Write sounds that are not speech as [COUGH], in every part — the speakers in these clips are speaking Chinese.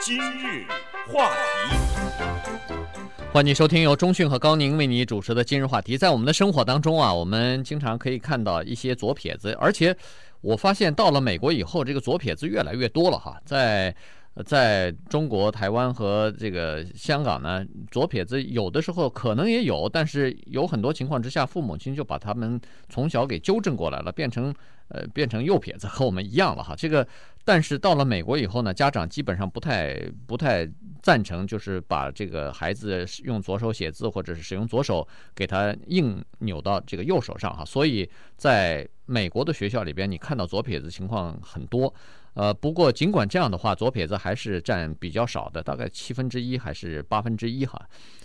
今日话题，欢迎收听由中讯和高宁为你主持的今日话题。在我们的生活当中啊，我们经常可以看到一些左撇子，而且我发现到了美国以后，这个左撇子越来越多了哈。在在中国、台湾和这个香港呢，左撇子有的时候可能也有，但是有很多情况之下，父母亲就把他们从小给纠正过来了，变成呃变成右撇子，和我们一样了哈。这个。但是到了美国以后呢，家长基本上不太不太赞成，就是把这个孩子用左手写字或者是使用左手给他硬扭到这个右手上哈。所以在美国的学校里边，你看到左撇子情况很多。呃，不过尽管这样的话，左撇子还是占比较少的，大概七分之一还是八分之一哈。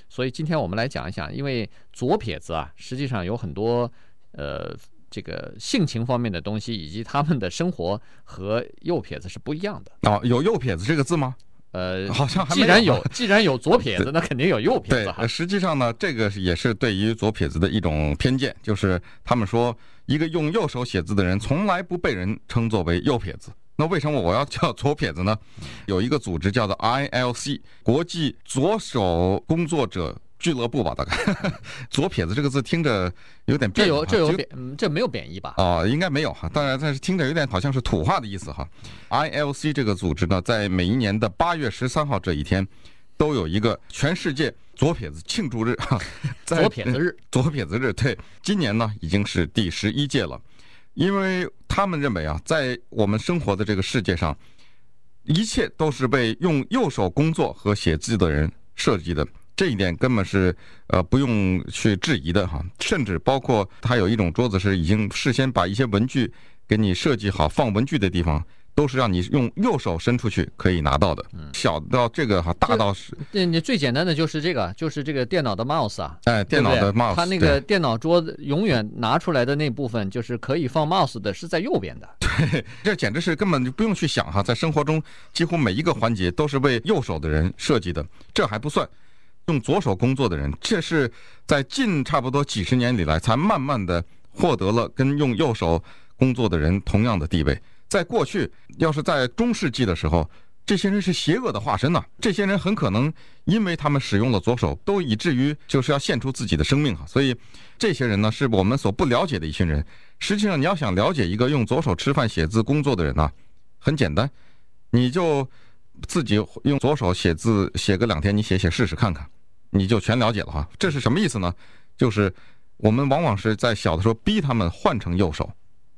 所以今天我们来讲一讲，因为左撇子啊，实际上有很多呃。这个性情方面的东西，以及他们的生活和右撇子是不一样的哦。有右撇子这个字吗？呃，好像还。既然有，[LAUGHS] 既然有左撇子，那肯定有右撇子哈。对，实际上呢，这个也是对于左撇子的一种偏见，就是他们说一个用右手写字的人，从来不被人称作为右撇子。那为什么我要叫左撇子呢？[LAUGHS] 有一个组织叫做 ILC 国际左手工作者。俱乐部吧，大概 [LAUGHS] 左撇子这个字听着有点这有这有贬，嗯，这没有贬义吧？哦，应该没有哈。当然，但是听着有点好像是土话的意思哈。ILC 这个组织呢，在每一年的八月十三号这一天，都有一个全世界左撇子庆祝日哈。[LAUGHS] 左撇子日，左撇子日，对，今年呢已经是第十一届了，因为他们认为啊，在我们生活的这个世界上，一切都是被用右手工作和写字的人设计的。这一点根本是呃不用去质疑的哈，甚至包括他有一种桌子是已经事先把一些文具给你设计好，放文具的地方都是让你用右手伸出去可以拿到的。小到这个哈，大到是。对，你最简单的就是这个，就是这个电脑的 mouse 啊。哎，电脑的 mouse，它那个电脑桌子永远拿出来的那部分就是可以放 mouse 的，是在右边的。[LAUGHS] 对，这简直是根本就不用去想哈，在生活中几乎每一个环节都是为右手的人设计的，这还不算。用左手工作的人，这是在近差不多几十年以来才慢慢的获得了跟用右手工作的人同样的地位。在过去，要是在中世纪的时候，这些人是邪恶的化身呐。这些人很可能因为他们使用了左手，都以至于就是要献出自己的生命哈。所以，这些人呢，是我们所不了解的一群人。实际上，你要想了解一个用左手吃饭、写字、工作的人呢，很简单，你就。自己用左手写字写个两天，你写写试试看看，你就全了解了哈。这是什么意思呢？就是我们往往是在小的时候逼他们换成右手。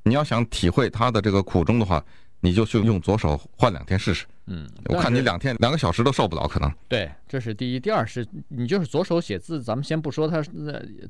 你要想体会他的这个苦衷的话，你就去用左手换两天试试。嗯，我看你两天两个小时都受不了，可能。对，这是第一。第二是，你就是左手写字，咱们先不说他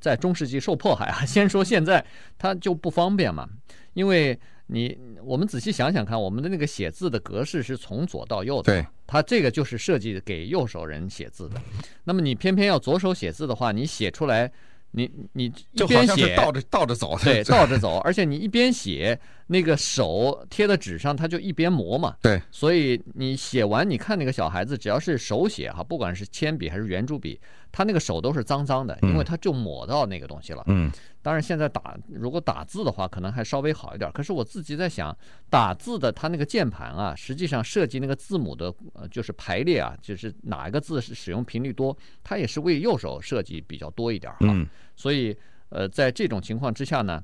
在中世纪受迫害啊，[LAUGHS] 先说现在他就不方便嘛，因为。你我们仔细想想看，我们的那个写字的格式是从左到右的，对，它这个就是设计给右手人写字的。那么你偏偏要左手写字的话，你写出来，你你一边写倒着倒着走，对，倒着走，而且你一边写，那个手贴在纸上，它就一边磨嘛，对，所以你写完，你看那个小孩子，只要是手写哈，不管是铅笔还是圆珠笔，他那个手都是脏脏的，因为他就抹到那个东西了，嗯。当然，现在打如果打字的话，可能还稍微好一点。可是我自己在想，打字的它那个键盘啊，实际上设计那个字母的呃，就是排列啊，就是哪一个字是使用频率多，它也是为右手设计比较多一点哈。嗯。所以呃，在这种情况之下呢，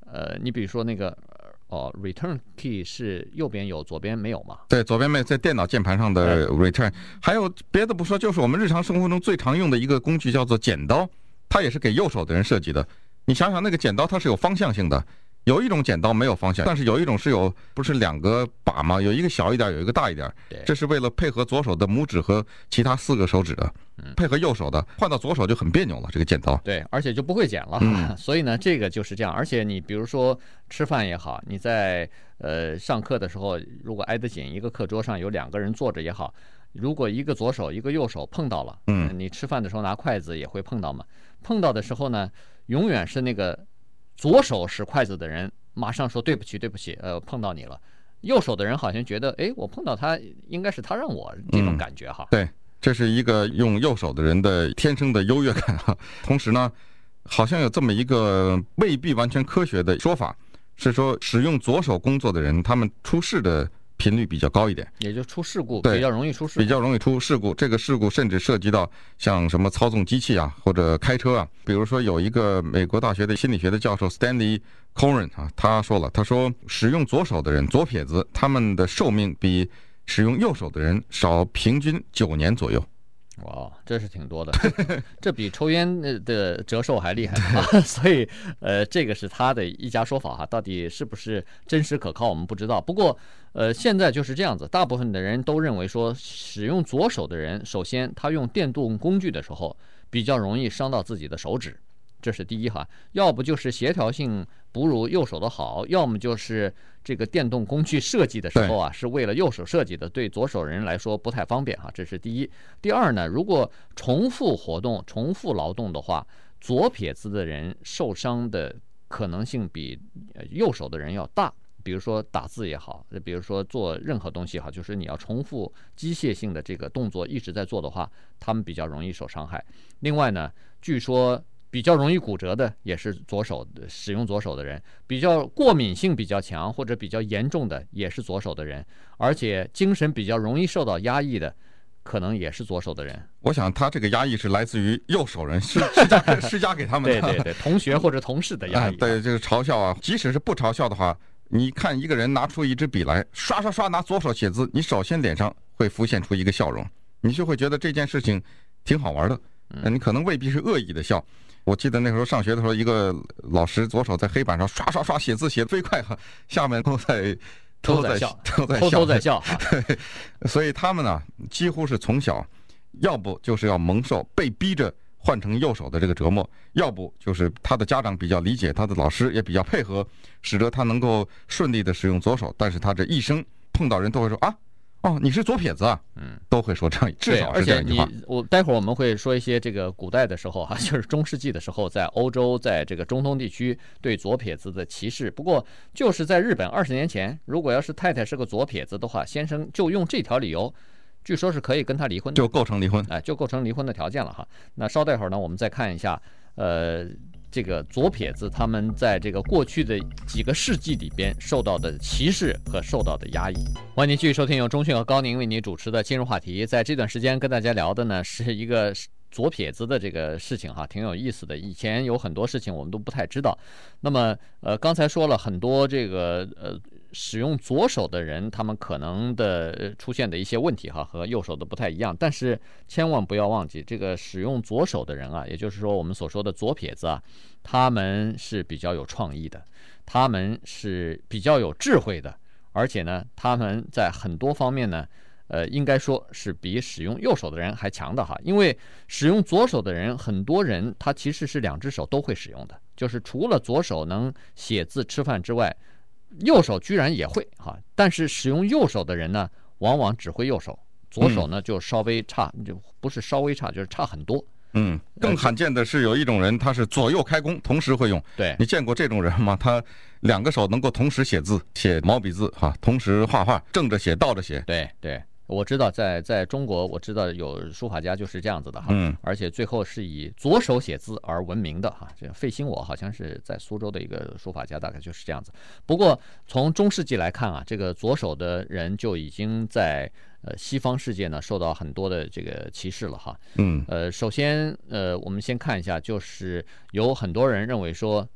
呃，你比如说那个哦，return key 是右边有，左边没有嘛？对，左边没有，在电脑键盘上的 return。还有别的不说，就是我们日常生活中最常用的一个工具叫做剪刀，它也是给右手的人设计的。你想想，那个剪刀它是有方向性的，有一种剪刀没有方向，但是有一种是有，不是两个把吗？有一个小一点，有一个大一点。对，这是为了配合左手的拇指和其他四个手指的，配合右手的，换到左手就很别扭了。这个剪刀，对，而且就不会剪了。嗯，[LAUGHS] 所以呢，这个就是这样。而且你比如说吃饭也好，你在呃上课的时候，如果挨得紧，一个课桌上有两个人坐着也好，如果一个左手一个右手碰到了，嗯，你吃饭的时候拿筷子也会碰到嘛。碰到的时候呢，永远是那个左手使筷子的人马上说对不起，对不起，呃，碰到你了。右手的人好像觉得，哎，我碰到他应该是他让我这种感觉哈。对，这是一个用右手的人的天生的优越感哈。[LAUGHS] 同时呢，好像有这么一个未必完全科学的说法，是说使用左手工作的人，他们出事的频率比较高一点，也就出事故对比较容易出事故，比较容易出事故。这个事故甚至涉及到像什么操纵机器啊，或者开车啊。比如说有一个美国大学的心理学的教授 Stanley Coren 啊，他说了，他说使用左手的人，左撇子，他们的寿命比使用右手的人少平均九年左右。哇，这是挺多的，[LAUGHS] 这比抽烟的的折寿还厉害啊！[LAUGHS] 所以，呃，这个是他的一家说法哈，到底是不是真实可靠，我们不知道。不过，呃，现在就是这样子，大部分的人都认为说，使用左手的人，首先他用电动工具的时候，比较容易伤到自己的手指。这是第一哈，要不就是协调性不如右手的好，要么就是这个电动工具设计的时候啊，是为了右手设计的，对左手人来说不太方便哈。这是第一。第二呢，如果重复活动、重复劳动的话，左撇子的人受伤的可能性比右手的人要大。比如说打字也好，比如说做任何东西好，就是你要重复机械性的这个动作一直在做的话，他们比较容易受伤害。另外呢，据说。比较容易骨折的也是左手，使用左手的人，比较过敏性比较强或者比较严重的也是左手的人，而且精神比较容易受到压抑的，可能也是左手的人。我想他这个压抑是来自于右手人施 [LAUGHS] 施加施加给他们的，对对对，同学或者同事的压抑。对，就是嘲笑啊，即使是不嘲笑的话，你看一个人拿出一支笔来，刷刷刷拿左手写字，你首先脸上会浮现出一个笑容，你就会觉得这件事情挺好玩的。嗯，你可能未必是恶意的笑。我记得那时候上学的时候，一个老师左手在黑板上刷刷刷写字，写得飞快哈，下面都在都在笑，都在笑，偷偷在笑。对，[LAUGHS] 所以他们呢，几乎是从小，要不就是要蒙受被逼着换成右手的这个折磨，要不就是他的家长比较理解，他的老师也比较配合，使得他能够顺利的使用左手。但是他这一生碰到人都会说啊。哦，你是左撇子啊？嗯，都会说这样，至少是这样一句话。而且你，我待会儿我们会说一些这个古代的时候哈，[LAUGHS] 就是中世纪的时候，在欧洲，在这个中东地区对左撇子的歧视。不过就是在日本二十年前，如果要是太太是个左撇子的话，先生就用这条理由，据说是可以跟他离婚的，就构成离婚，哎，就构成离婚的条件了哈。那稍待会儿呢，我们再看一下，呃。这个左撇子他们在这个过去的几个世纪里边受到的歧视和受到的压抑。欢迎您继续收听由钟讯和高宁为您主持的今日话题。在这段时间跟大家聊的呢是一个左撇子的这个事情哈，挺有意思的。以前有很多事情我们都不太知道。那么呃，刚才说了很多这个呃。使用左手的人，他们可能的出现的一些问题哈，和右手的不太一样。但是千万不要忘记，这个使用左手的人啊，也就是说我们所说的左撇子啊，他们是比较有创意的，他们是比较有智慧的，而且呢，他们在很多方面呢，呃，应该说是比使用右手的人还强的哈。因为使用左手的人，很多人他其实是两只手都会使用的，就是除了左手能写字吃饭之外。右手居然也会哈，但是使用右手的人呢，往往只会右手，左手呢就稍微差，就不是稍微差，就是差很多。嗯，更罕见的是有一种人，他是左右开弓，同时会用。对，你见过这种人吗？他两个手能够同时写字，写毛笔字哈，同时画画，正着写，倒着写。对对。我知道在，在在中国，我知道有书法家就是这样子的哈，嗯，而且最后是以左手写字而闻名的哈。这个费心我好像是在苏州的一个书法家，大概就是这样子。不过从中世纪来看啊，这个左手的人就已经在呃西方世界呢受到很多的这个歧视了哈。嗯，呃，首先呃，我们先看一下，就是有很多人认为说，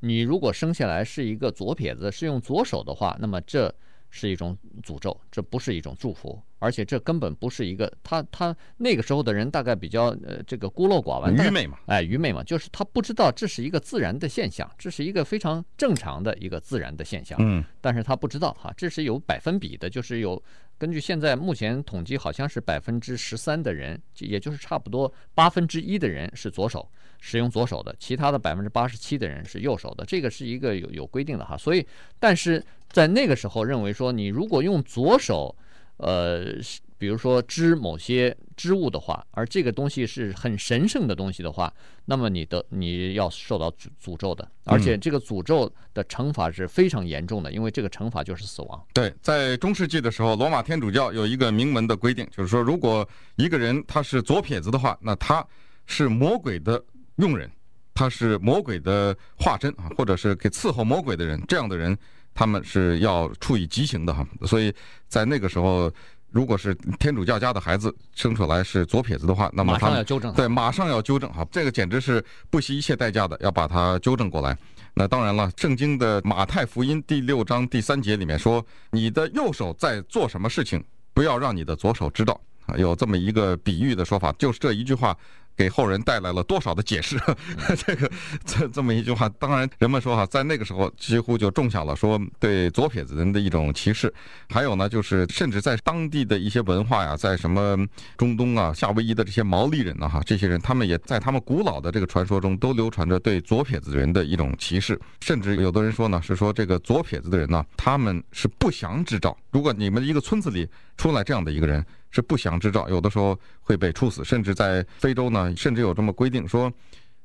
你如果生下来是一个左撇子，是用左手的话，那么这是一种诅咒，这不是一种祝福。而且这根本不是一个他他那个时候的人大概比较呃这个孤陋寡闻，愚昧嘛，哎愚昧嘛，就是他不知道这是一个自然的现象，这是一个非常正常的一个自然的现象。嗯，但是他不知道哈，这是有百分比的，就是有根据现在目前统计，好像是百分之十三的人，也就是差不多八分之一的人是左手使用左手的，其他的百分之八十七的人是右手的，这个是一个有有规定的哈。所以，但是在那个时候认为说，你如果用左手。呃，比如说织某些织物的话，而这个东西是很神圣的东西的话，那么你的你要受到诅诅咒的，而且这个诅咒的惩罚是非常严重的，因为这个惩罚就是死亡。对，在中世纪的时候，罗马天主教有一个明文的规定，就是说，如果一个人他是左撇子的话，那他是魔鬼的佣人，他是魔鬼的化身啊，或者是给伺候魔鬼的人，这样的人。他们是要处以极刑的哈。所以在那个时候，如果是天主教家的孩子生出来是左撇子的话，那么他马上要纠正，对，马上要纠正哈，这个简直是不惜一切代价的要把它纠正过来。那当然了，圣经的马太福音第六章第三节里面说：“你的右手在做什么事情，不要让你的左手知道。”啊，有这么一个比喻的说法，就是这一句话。给后人带来了多少的解释？[LAUGHS] 这个这这么一句话，当然人们说哈，在那个时候几乎就种下了说对左撇子人的一种歧视。还有呢，就是甚至在当地的一些文化呀，在什么中东啊、夏威夷的这些毛利人呢，哈，这些人他们也在他们古老的这个传说中都流传着对左撇子人的一种歧视。甚至有的人说呢，是说这个左撇子的人呢，他们是不祥之兆。如果你们一个村子里出来这样的一个人。是不祥之兆，有的时候会被处死，甚至在非洲呢，甚至有这么规定说，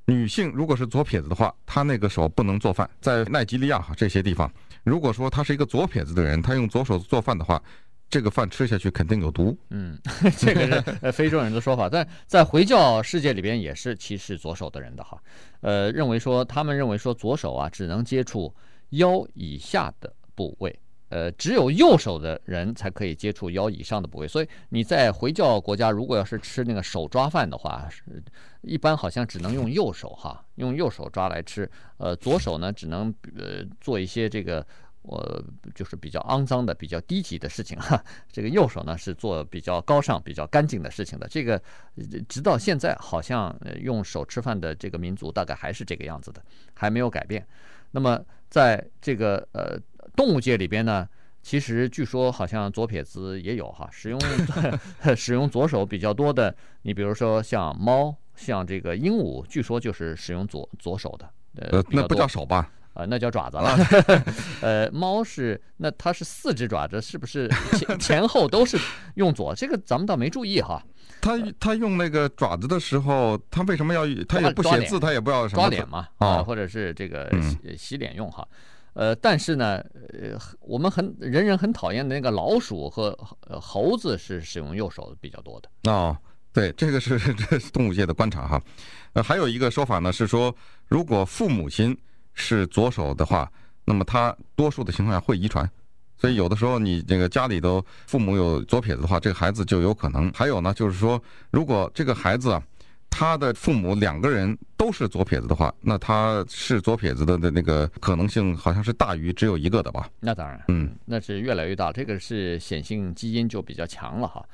女性如果是左撇子的话，她那个手不能做饭。在奈及利亚哈这些地方，如果说他是一个左撇子的人，他用左手做饭的话，这个饭吃下去肯定有毒。嗯，[LAUGHS] 这个是非洲人的说法，在在回教世界里边也是歧视左手的人的哈，呃，认为说他们认为说左手啊只能接触腰以下的部位。呃，只有右手的人才可以接触腰以上的部位，所以你在回教国家，如果要是吃那个手抓饭的话，是一般好像只能用右手哈，用右手抓来吃。呃，左手呢，只能呃做一些这个我、就是比较肮脏的、比较低级的事情哈。这个右手呢是做比较高尚、比较干净的事情的。这个直到现在，好像用手吃饭的这个民族大概还是这个样子的，还没有改变。那么在这个呃。动物界里边呢，其实据说好像左撇子也有哈，使用 [LAUGHS] [LAUGHS] 使用左手比较多的，你比如说像猫，像这个鹦鹉，据说就是使用左左手的。呃，那不叫手吧？啊、呃，那叫爪子了。[LAUGHS] 呃，猫是那它是四只爪子，是不是前前后都是用左？这个咱们倒没注意哈。它它用那个爪子的时候，它为什么要？它也不写字，它也不要什么？抓脸嘛啊，或者是这个洗洗脸用哈。呃，但是呢，呃，我们很人人很讨厌的那个老鼠和猴子是使用右手比较多的。哦，对，这个是这是动物界的观察哈。呃，还有一个说法呢是说，如果父母亲是左手的话，那么他多数的情况下会遗传。所以有的时候你这个家里头父母有左撇子的话，这个孩子就有可能。还有呢，就是说，如果这个孩子啊。他的父母两个人都是左撇子的话，那他是左撇子的的那个可能性好像是大于只有一个的吧？那当然，嗯，那是越来越大，这个是显性基因就比较强了哈。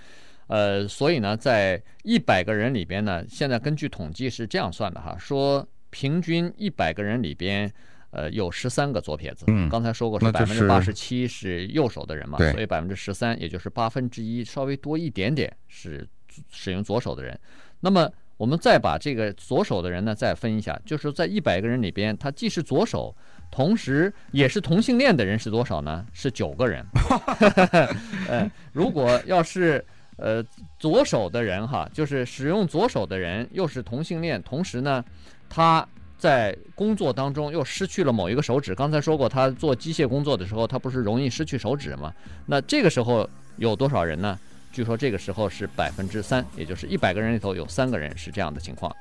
呃，所以呢，在一百个人里边呢，现在根据统计是这样算的哈，说平均一百个人里边，呃，有十三个左撇子。嗯，刚才说过是百分之八十七是右手的人嘛，所以百分之十三，也就是八分之一，稍微多一点点是使用左手的人。那么我们再把这个左手的人呢，再分一下，就是在一百个人里边，他既是左手，同时也是同性恋的人是多少呢？是九个人。[LAUGHS] 呃，如果要是呃左手的人哈，就是使用左手的人又是同性恋，同时呢，他在工作当中又失去了某一个手指。刚才说过，他做机械工作的时候，他不是容易失去手指吗？那这个时候有多少人呢？据说这个时候是百分之三，也就是一百个人里头有三个人是这样的情况。